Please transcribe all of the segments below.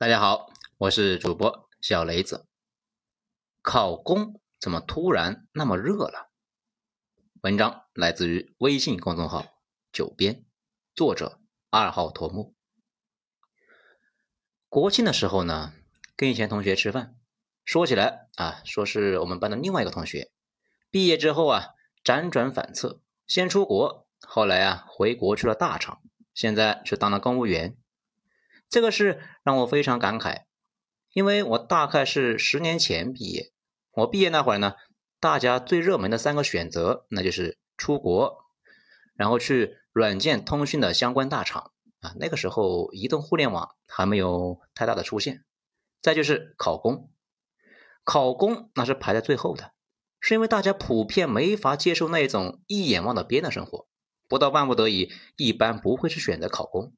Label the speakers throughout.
Speaker 1: 大家好，我是主播小雷子。考公怎么突然那么热了？文章来自于微信公众号“九编”，作者二号头目。国庆的时候呢，跟以前同学吃饭，说起来啊，说是我们班的另外一个同学，毕业之后啊，辗转反侧，先出国，后来啊回国去了大厂，现在去当了公务员。这个事让我非常感慨，因为我大概是十年前毕业。我毕业那会儿呢，大家最热门的三个选择，那就是出国，然后去软件通讯的相关大厂啊。那个时候，移动互联网还没有太大的出现。再就是考公，考公那是排在最后的，是因为大家普遍没法接受那种一眼望到边的生活，不到万不得已，一般不会去选择考公。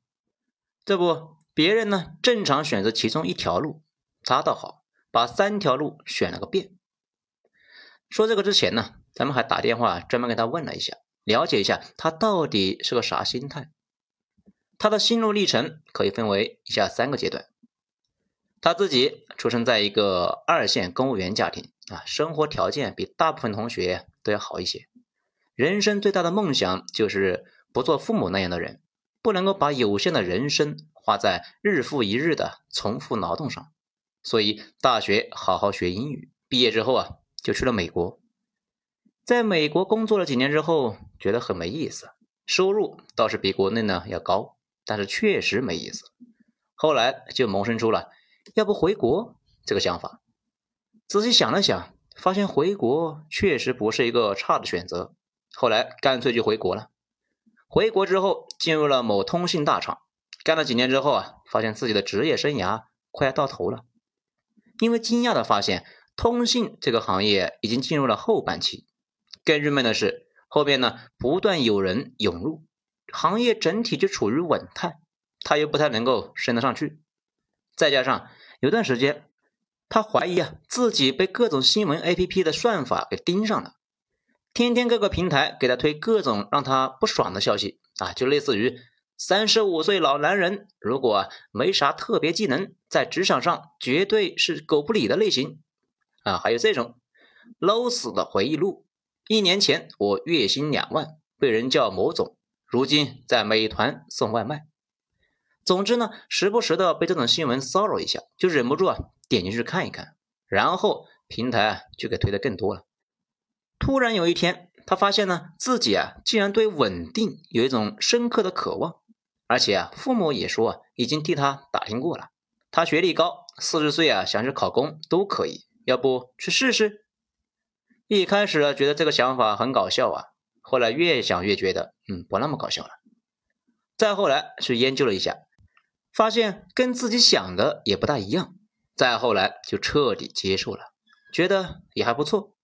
Speaker 1: 这不。别人呢，正常选择其中一条路，他倒好，把三条路选了个遍。说这个之前呢，咱们还打电话专门给他问了一下，了解一下他到底是个啥心态。他的心路历程可以分为以下三个阶段。他自己出生在一个二线公务员家庭啊，生活条件比大部分同学都要好一些。人生最大的梦想就是不做父母那样的人，不能够把有限的人生。花在日复一日的重复劳动上，所以大学好好学英语，毕业之后啊，就去了美国。在美国工作了几年之后，觉得很没意思，收入倒是比国内呢要高，但是确实没意思。后来就萌生出了要不回国这个想法。仔细想了想，发现回国确实不是一个差的选择。后来干脆就回国了。回国之后，进入了某通信大厂。干了几年之后啊，发现自己的职业生涯快要到头了，因为惊讶的发现，通信这个行业已经进入了后半期。更郁闷的是，后边呢不断有人涌入，行业整体就处于稳态，他又不太能够升得上去。再加上有段时间，他怀疑啊自己被各种新闻 APP 的算法给盯上了，天天各个平台给他推各种让他不爽的消息啊，就类似于。三十五岁老男人，如果没啥特别技能，在职场上绝对是狗不理的类型啊！还有这种捞死的回忆录：一年前我月薪两万，被人叫某总，如今在美团送外卖。总之呢，时不时的被这种新闻骚扰一下，就忍不住啊点进去看一看，然后平台啊就给推的更多了。突然有一天，他发现呢自己啊竟然对稳定有一种深刻的渴望。而且啊，父母也说，已经替他打听过了。他学历高，四十岁啊，想去考公都可以。要不去试试？一开始觉得这个想法很搞笑啊，后来越想越觉得，嗯，不那么搞笑了。再后来去研究了一下，发现跟自己想的也不大一样。再后来就彻底接受了，觉得也还不错。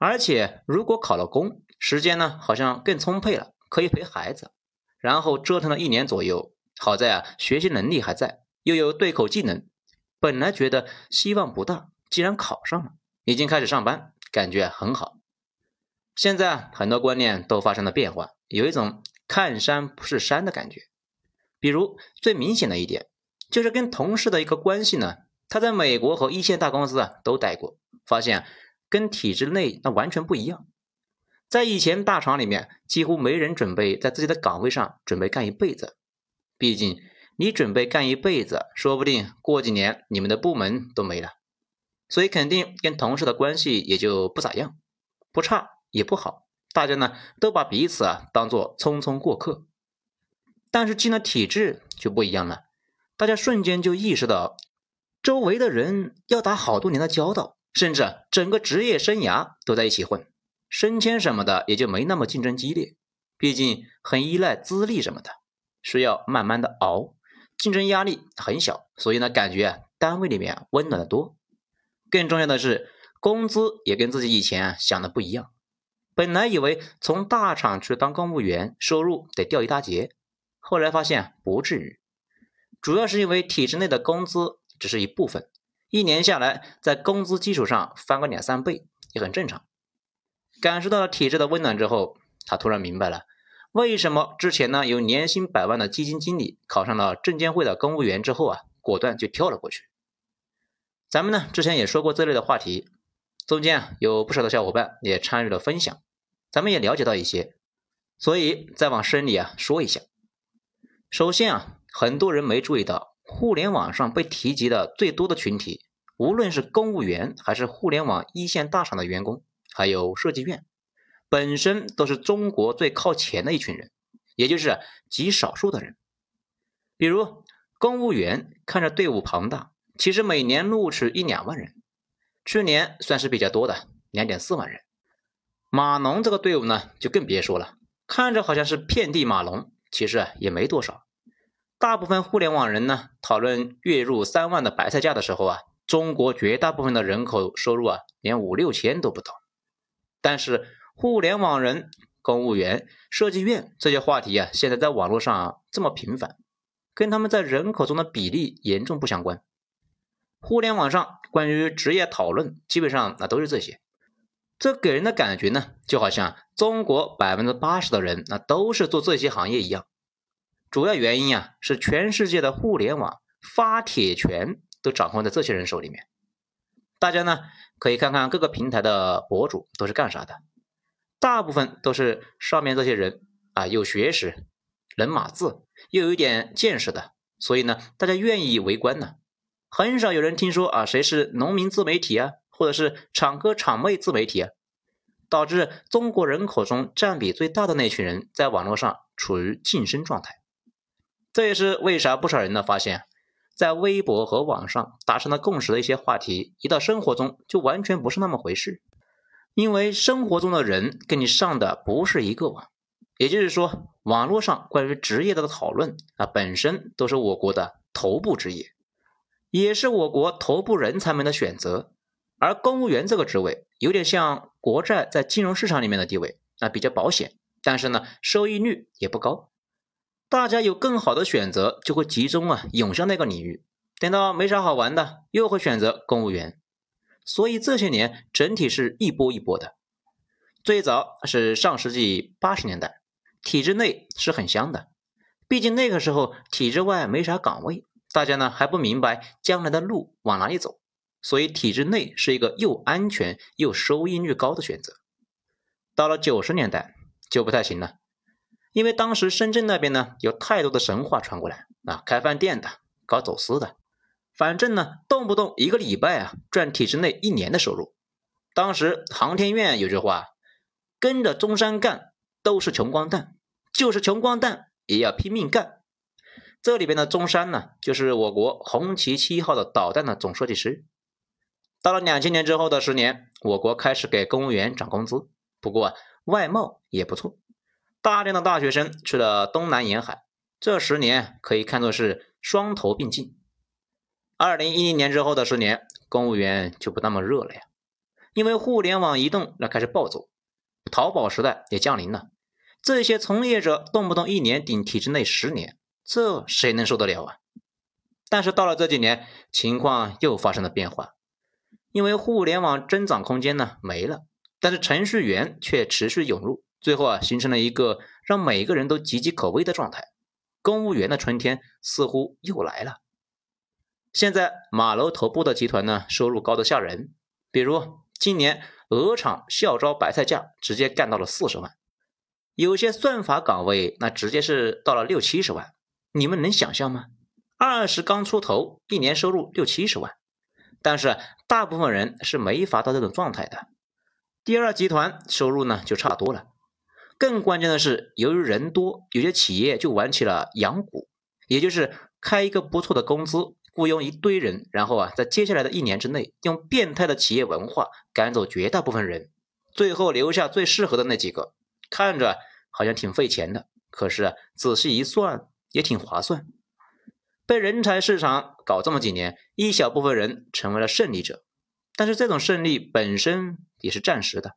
Speaker 1: 而且如果考了公，时间呢好像更充沛了，可以陪孩子。然后折腾了一年左右，好在啊，学习能力还在，又有对口技能，本来觉得希望不大，既然考上了，已经开始上班，感觉很好。现在很多观念都发生了变化，有一种看山不是山的感觉。比如最明显的一点，就是跟同事的一个关系呢，他在美国和一线大公司啊都待过，发现跟体制内那完全不一样。在以前大厂里面，几乎没人准备在自己的岗位上准备干一辈子。毕竟你准备干一辈子，说不定过几年你们的部门都没了，所以肯定跟同事的关系也就不咋样，不差也不好。大家呢都把彼此啊当做匆匆过客。但是进了体制就不一样了，大家瞬间就意识到，周围的人要打好多年的交道，甚至整个职业生涯都在一起混。升迁什么的也就没那么竞争激烈，毕竟很依赖资历什么的，需要慢慢的熬，竞争压力很小，所以呢，感觉单位里面温暖的多。更重要的是，工资也跟自己以前想的不一样。本来以为从大厂去当公务员，收入得掉一大截，后来发现不至于，主要是因为体制内的工资只是一部分，一年下来，在工资基础上翻个两三倍也很正常。感受到了体制的温暖之后，他突然明白了，为什么之前呢有年薪百万的基金经理考上了证监会的公务员之后啊，果断就跳了过去。咱们呢之前也说过这类的话题，中间啊有不少的小伙伴也参与了分享，咱们也了解到一些，所以再往深里啊说一下。首先啊，很多人没注意到，互联网上被提及的最多的群体，无论是公务员还是互联网一线大厂的员工，还有设计院，本身都是中国最靠前的一群人，也就是极少数的人。比如公务员看着队伍庞大。其实每年录取一两万人，去年算是比较多的，两点四万人。码农这个队伍呢，就更别说了，看着好像是遍地马龙，其实也没多少。大部分互联网人呢，讨论月入三万的白菜价的时候啊，中国绝大部分的人口收入啊，连五六千都不到。但是互联网人、公务员、设计院这些话题啊，现在在网络上啊这么频繁，跟他们在人口中的比例严重不相关。互联网上关于职业讨论，基本上那都是这些，这给人的感觉呢，就好像中国百分之八十的人那都是做这些行业一样。主要原因啊，是全世界的互联网发帖权都掌控在这些人手里面。大家呢可以看看各个平台的博主都是干啥的，大部分都是上面这些人啊，有学识、能码字，又有一点见识的，所以呢，大家愿意围观呢。很少有人听说啊，谁是农民自媒体啊，或者是厂哥厂妹自媒体啊，导致中国人口中占比最大的那群人在网络上处于晋升状态。这也是为啥不少人呢发现，在微博和网上达成了共识的一些话题，一到生活中就完全不是那么回事。因为生活中的人跟你上的不是一个网，也就是说，网络上关于职业的讨论啊，本身都是我国的头部职业。也是我国头部人才们的选择，而公务员这个职位有点像国债在金融市场里面的地位，啊比较保险，但是呢收益率也不高，大家有更好的选择就会集中啊涌向那个领域，等到没啥好玩的又会选择公务员，所以这些年整体是一波一波的。最早是上世纪八十年代，体制内是很香的，毕竟那个时候体制外没啥岗位。大家呢还不明白将来的路往哪里走，所以体制内是一个又安全又收益率高的选择。到了九十年代就不太行了，因为当时深圳那边呢有太多的神话传过来啊，开饭店的、搞走私的，反正呢动不动一个礼拜啊赚体制内一年的收入。当时航天院有句话：“跟着中山干都是穷光蛋，就是穷光蛋也要拼命干。”这里边的中山呢，就是我国红旗七号的导弹的总设计师。到了两千年之后的十年，我国开始给公务员涨工资，不过外贸也不错，大量的大学生去了东南沿海。这十年可以看作是双头并进。二零一零年之后的十年，公务员就不那么热了呀，因为互联网移动那开始暴走，淘宝时代也降临了，这些从业者动不动一年顶体制内十年。这谁能受得了啊？但是到了这几年，情况又发生了变化，因为互联网增长空间呢没了，但是程序员却持续涌入，最后啊形成了一个让每个人都岌岌可危的状态。公务员的春天似乎又来了。现在马楼头部的集团呢，收入高的吓人，比如今年鹅厂校招白菜价直接干到了四十万，有些算法岗位那直接是到了六七十万。你们能想象吗？二十刚出头，一年收入六七十万，但是大部分人是没法到这种状态的。第二集团收入呢就差多了。更关键的是，由于人多，有些企业就玩起了养股，也就是开一个不错的工资，雇佣一堆人，然后啊，在接下来的一年之内，用变态的企业文化赶走绝大部分人，最后留下最适合的那几个。看着好像挺费钱的，可是仔细一算。也挺划算，被人才市场搞这么几年，一小部分人成为了胜利者，但是这种胜利本身也是暂时的，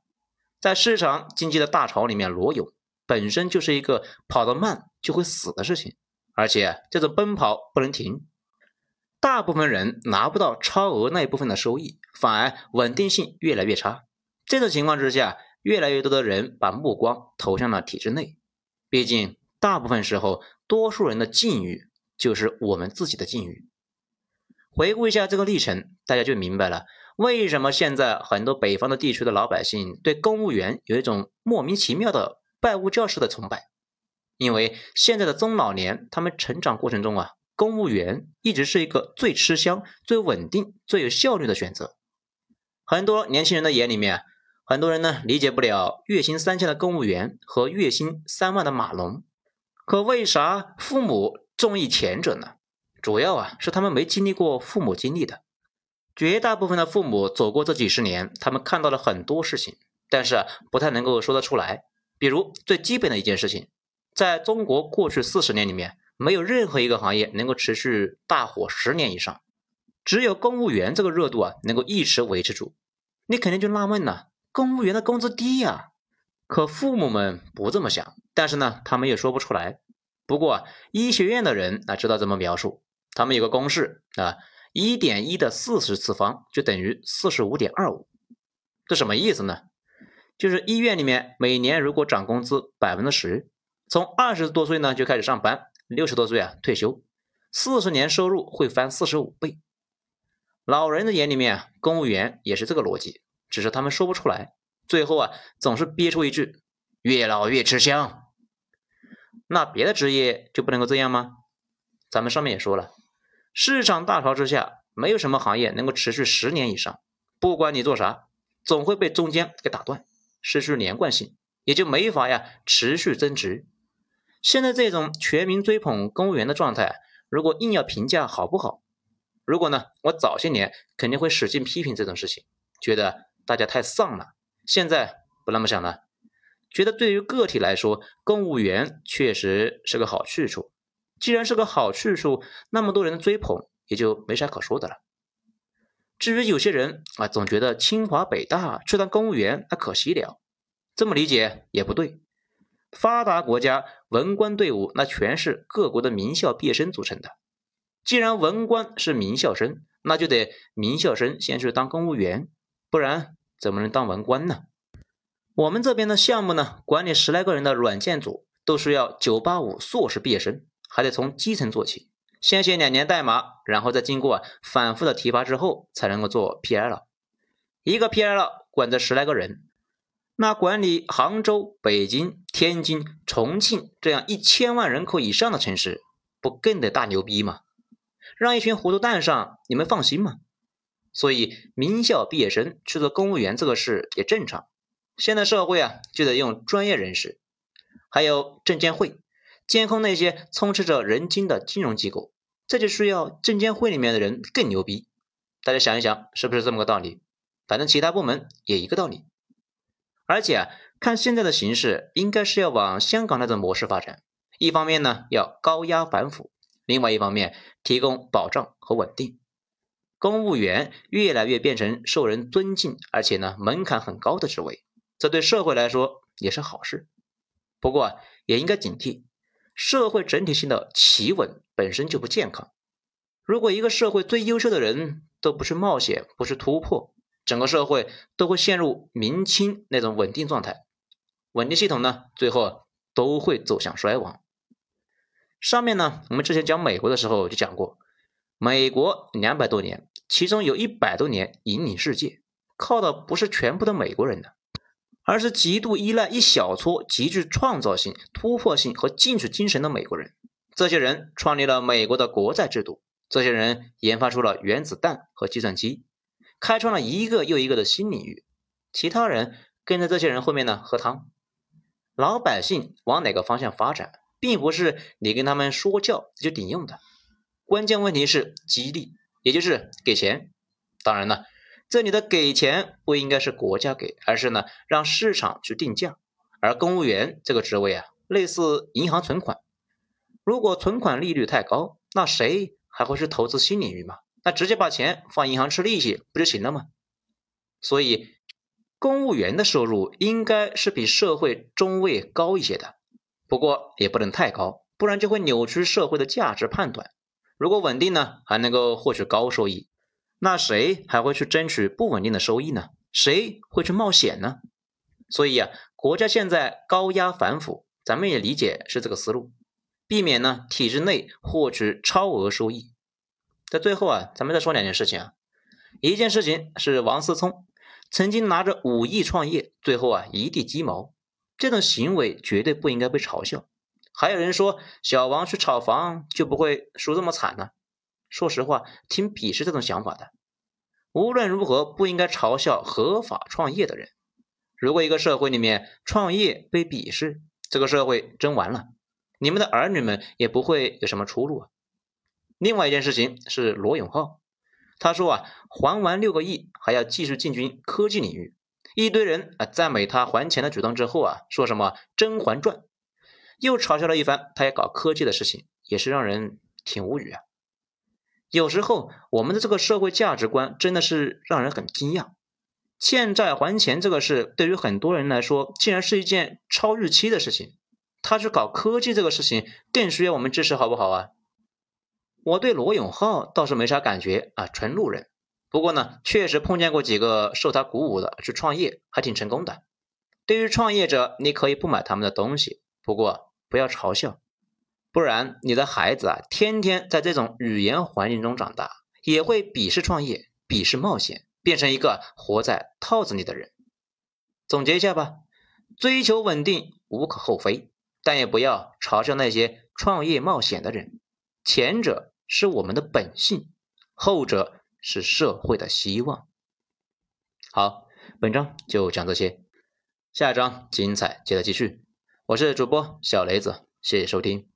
Speaker 1: 在市场经济的大潮里面裸泳，本身就是一个跑得慢就会死的事情，而且这种奔跑不能停，大部分人拿不到超额那一部分的收益，反而稳定性越来越差。这种情况之下，越来越多的人把目光投向了体制内，毕竟大部分时候。多数人的境遇就是我们自己的境遇。回顾一下这个历程，大家就明白了为什么现在很多北方的地区的老百姓对公务员有一种莫名其妙的拜物教式的崇拜。因为现在的中老年，他们成长过程中啊，公务员一直是一个最吃香、最稳定、最有效率的选择。很多年轻人的眼里面，很多人呢理解不了月薪三千的公务员和月薪三万的马龙。可为啥父母中意前者呢？主要啊是他们没经历过父母经历的，绝大部分的父母走过这几十年，他们看到了很多事情，但是不太能够说得出来。比如最基本的一件事情，在中国过去四十年里面，没有任何一个行业能够持续大火十年以上，只有公务员这个热度啊能够一直维持住。你肯定就纳闷了，公务员的工资低呀？可父母们不这么想，但是呢，他们也说不出来。不过，医学院的人啊知道怎么描述。他们有个公式啊，一点一的四十次方就等于四十五点二五，这什么意思呢？就是医院里面每年如果涨工资百分之十，从二十多岁呢就开始上班，六十多岁啊退休，四十年收入会翻四十五倍。老人的眼里面啊，公务员也是这个逻辑，只是他们说不出来，最后啊总是憋出一句“越老越吃香”。那别的职业就不能够这样吗？咱们上面也说了。市场大潮之下，没有什么行业能够持续十年以上。不管你做啥，总会被中间给打断，失去连贯性，也就没法呀持续增值。现在这种全民追捧公务员的状态，如果硬要评价好不好，如果呢，我早些年肯定会使劲批评这种事情，觉得大家太丧了。现在不那么想了，觉得对于个体来说，公务员确实是个好去处。既然是个好去处，那么多人的追捧也就没啥可说的了。至于有些人啊，总觉得清华北大去当公务员那可惜了，这么理解也不对。发达国家文官队伍那全是各国的名校毕业生组成的。既然文官是名校生，那就得名校生先去当公务员，不然怎么能当文官呢？我们这边的项目呢，管理十来个人的软件组都需要九八五硕士毕业生。还得从基层做起，先写两年代码，然后再经过反复的提拔之后，才能够做 PL。一个 PL 管着十来个人，那管理杭州、北京、天津、重庆这样一千万人口以上的城市，不更得大牛逼吗？让一群糊涂蛋上，你们放心吗？所以名校毕业生去做公务员这个事也正常。现在社会啊，就得用专业人士，还有证监会。监控那些充斥着人精的金融机构，这就需要证监会里面的人更牛逼。大家想一想，是不是这么个道理？反正其他部门也一个道理。而且啊，看现在的形势，应该是要往香港那种模式发展。一方面呢，要高压反腐；另外一方面，提供保障和稳定。公务员越来越变成受人尊敬，而且呢门槛很高的职位，这对社会来说也是好事。不过也应该警惕。社会整体性的企稳本身就不健康。如果一个社会最优秀的人都不去冒险、不去突破，整个社会都会陷入明清那种稳定状态。稳定系统呢，最后都会走向衰亡。上面呢，我们之前讲美国的时候就讲过，美国两百多年，其中有一百多年引领世界，靠的不是全部的美国人呢。而是极度依赖一小撮极具创造性、突破性和进取精神的美国人。这些人创立了美国的国债制度，这些人研发出了原子弹和计算机，开创了一个又一个的新领域。其他人跟在这些人后面呢喝汤。老百姓往哪个方向发展，并不是你跟他们说教就顶用的。关键问题是激励，也就是给钱。当然了。这里的给钱不应该是国家给，而是呢让市场去定价。而公务员这个职位啊，类似银行存款，如果存款利率太高，那谁还会去投资新领域嘛？那直接把钱放银行吃利息不就行了吗？所以，公务员的收入应该是比社会中位高一些的，不过也不能太高，不然就会扭曲社会的价值判断。如果稳定呢，还能够获取高收益。那谁还会去争取不稳定的收益呢？谁会去冒险呢？所以啊，国家现在高压反腐，咱们也理解是这个思路，避免呢体制内获取超额收益。在最后啊，咱们再说两件事情啊。一件事情是王思聪曾经拿着五亿创业，最后啊一地鸡毛，这种行为绝对不应该被嘲笑。还有人说小王去炒房就不会输这么惨呢？说实话，挺鄙视这种想法的。无论如何，不应该嘲笑合法创业的人。如果一个社会里面创业被鄙视，这个社会真完了，你们的儿女们也不会有什么出路啊。另外一件事情是罗永浩，他说啊，还完六个亿还要继续进军科技领域，一堆人啊赞美他还钱的举动之后啊，说什么《甄嬛传》，又嘲笑了一番他也搞科技的事情，也是让人挺无语啊。有时候我们的这个社会价值观真的是让人很惊讶，欠债还钱这个事对于很多人来说竟然是一件超预期的事情，他去搞科技这个事情更需要我们支持，好不好啊？我对罗永浩倒是没啥感觉啊，纯路人。不过呢，确实碰见过几个受他鼓舞的去创业，还挺成功的。对于创业者，你可以不买他们的东西，不过不要嘲笑，不然你的孩子啊，天天在这种语言环境中长大，也会鄙视创业，鄙视冒险，变成一个活在套子里的人。总结一下吧，追求稳定无可厚非，但也不要嘲笑那些创业冒险的人，前者。是我们的本性，后者是社会的希望。好，本章就讲这些，下一章精彩接着继续。我是主播小雷子，谢谢收听。